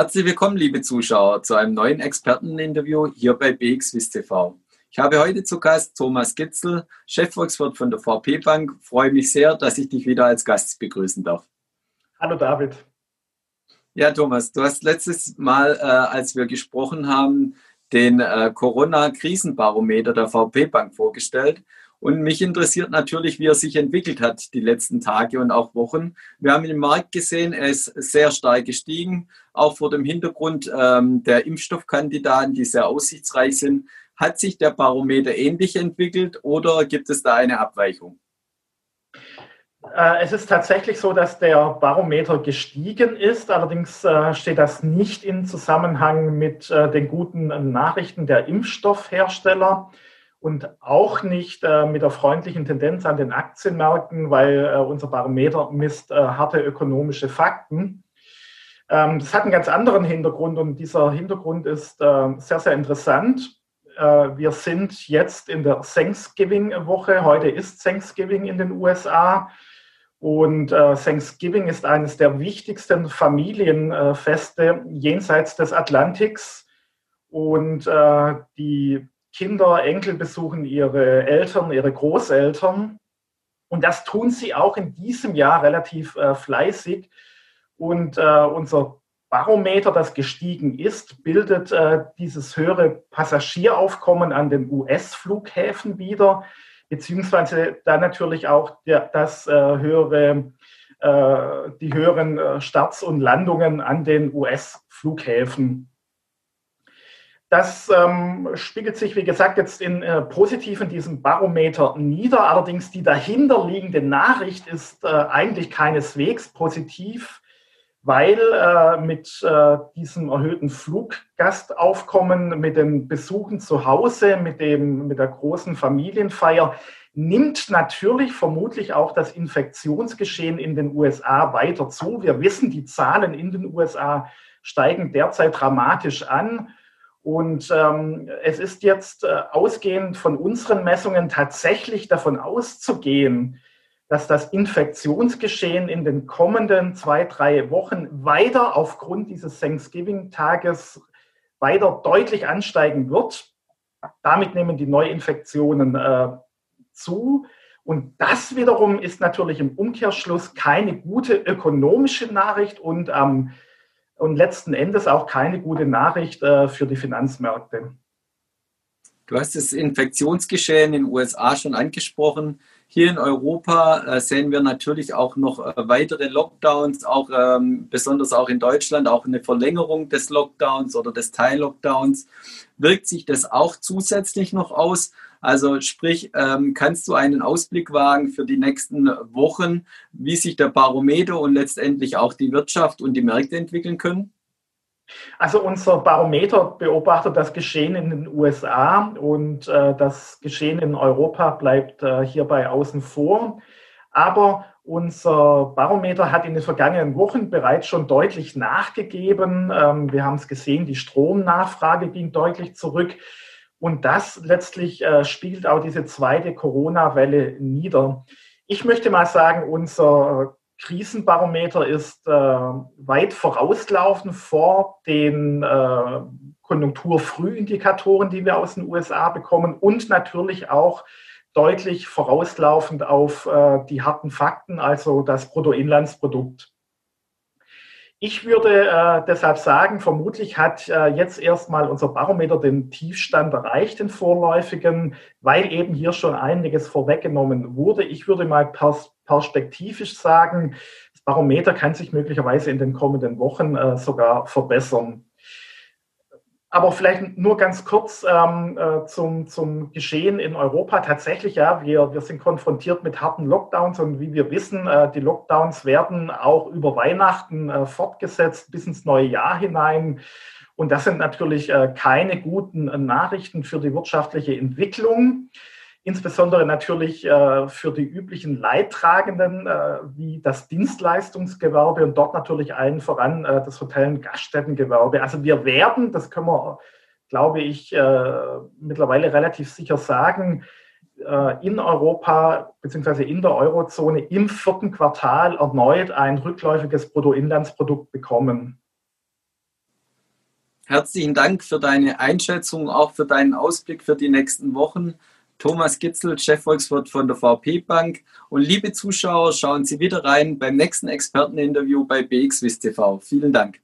Herzlich willkommen, liebe Zuschauer, zu einem neuen Experteninterview hier bei BXWIS TV. Ich habe heute zu Gast Thomas Gitzel, Chefvolkswirt von der VP Bank. Freue mich sehr, dass ich dich wieder als Gast begrüßen darf. Hallo David. Ja, Thomas, du hast letztes Mal, äh, als wir gesprochen haben, den äh, Corona-Krisenbarometer der VP Bank vorgestellt. Und mich interessiert natürlich, wie er sich entwickelt hat die letzten Tage und auch Wochen. Wir haben den Markt gesehen, er ist sehr stark gestiegen, auch vor dem Hintergrund ähm, der Impfstoffkandidaten, die sehr aussichtsreich sind. Hat sich der Barometer ähnlich entwickelt oder gibt es da eine Abweichung? Äh, es ist tatsächlich so, dass der Barometer gestiegen ist. Allerdings äh, steht das nicht in Zusammenhang mit äh, den guten Nachrichten der Impfstoffhersteller und auch nicht mit der freundlichen Tendenz an den Aktienmärkten, weil unser Barometer misst harte ökonomische Fakten. Ähm, das hat einen ganz anderen Hintergrund und dieser Hintergrund ist sehr, sehr interessant. Äh, wir sind jetzt in der Thanksgiving-Woche. Heute ist Thanksgiving in den USA. Und äh, Thanksgiving ist eines der wichtigsten Familienfeste jenseits des Atlantiks. Und äh, die Kinder, Enkel besuchen ihre Eltern, ihre Großeltern. Und das tun sie auch in diesem Jahr relativ äh, fleißig. Und äh, unser Barometer, das gestiegen ist, bildet äh, dieses höhere Passagieraufkommen an den US-Flughäfen wieder, beziehungsweise dann natürlich auch der, das äh, höhere, äh, die höheren äh, Starts und Landungen an den US-Flughäfen. Das ähm, spiegelt sich, wie gesagt, jetzt in äh, positiv in diesem Barometer nieder. Allerdings die dahinterliegende Nachricht ist äh, eigentlich keineswegs positiv weil äh, mit äh, diesem erhöhten Fluggastaufkommen, mit den Besuchen zu Hause, mit, dem, mit der großen Familienfeier, nimmt natürlich vermutlich auch das Infektionsgeschehen in den USA weiter zu. Wir wissen, die Zahlen in den USA steigen derzeit dramatisch an. Und ähm, es ist jetzt äh, ausgehend von unseren Messungen tatsächlich davon auszugehen, dass das Infektionsgeschehen in den kommenden zwei, drei Wochen weiter aufgrund dieses Thanksgiving-Tages weiter deutlich ansteigen wird. Damit nehmen die Neuinfektionen äh, zu. Und das wiederum ist natürlich im Umkehrschluss keine gute ökonomische Nachricht und, ähm, und letzten Endes auch keine gute Nachricht äh, für die Finanzmärkte. Du hast das Infektionsgeschehen in den USA schon angesprochen. Hier in Europa äh, sehen wir natürlich auch noch äh, weitere Lockdowns, auch ähm, besonders auch in Deutschland, auch eine Verlängerung des Lockdowns oder des Teil-Lockdowns. Wirkt sich das auch zusätzlich noch aus? Also sprich, ähm, kannst du einen Ausblick wagen für die nächsten Wochen, wie sich der Barometer und letztendlich auch die Wirtschaft und die Märkte entwickeln können? Also unser Barometer beobachtet das Geschehen in den USA und äh, das Geschehen in Europa bleibt äh, hierbei außen vor. Aber unser Barometer hat in den vergangenen Wochen bereits schon deutlich nachgegeben. Ähm, wir haben es gesehen, die Stromnachfrage ging deutlich zurück. Und das letztlich äh, spiegelt auch diese zweite Corona-Welle nieder. Ich möchte mal sagen, unser Krisenbarometer ist äh, weit vorauslaufend vor den äh, Konjunkturfrühindikatoren, die wir aus den USA bekommen und natürlich auch deutlich vorauslaufend auf äh, die harten Fakten, also das Bruttoinlandsprodukt. Ich würde äh, deshalb sagen, vermutlich hat äh, jetzt erstmal unser Barometer den Tiefstand erreicht, den vorläufigen, weil eben hier schon einiges vorweggenommen wurde. Ich würde mal pers perspektivisch sagen, das Barometer kann sich möglicherweise in den kommenden Wochen äh, sogar verbessern. Aber vielleicht nur ganz kurz ähm, äh, zum, zum Geschehen in Europa. Tatsächlich, ja, wir, wir sind konfrontiert mit harten Lockdowns und wie wir wissen, äh, die Lockdowns werden auch über Weihnachten äh, fortgesetzt bis ins neue Jahr hinein. Und das sind natürlich äh, keine guten Nachrichten für die wirtschaftliche Entwicklung insbesondere natürlich äh, für die üblichen Leidtragenden äh, wie das Dienstleistungsgewerbe und dort natürlich allen voran äh, das Hotel- und Gaststättengewerbe. Also wir werden, das können wir, glaube ich, äh, mittlerweile relativ sicher sagen, äh, in Europa bzw. in der Eurozone im vierten Quartal erneut ein rückläufiges Bruttoinlandsprodukt bekommen. Herzlichen Dank für deine Einschätzung, auch für deinen Ausblick für die nächsten Wochen. Thomas Gitzel, Chefvolkswirt von der VP Bank. Und liebe Zuschauer, schauen Sie wieder rein beim nächsten Experteninterview bei BXWIST TV. Vielen Dank.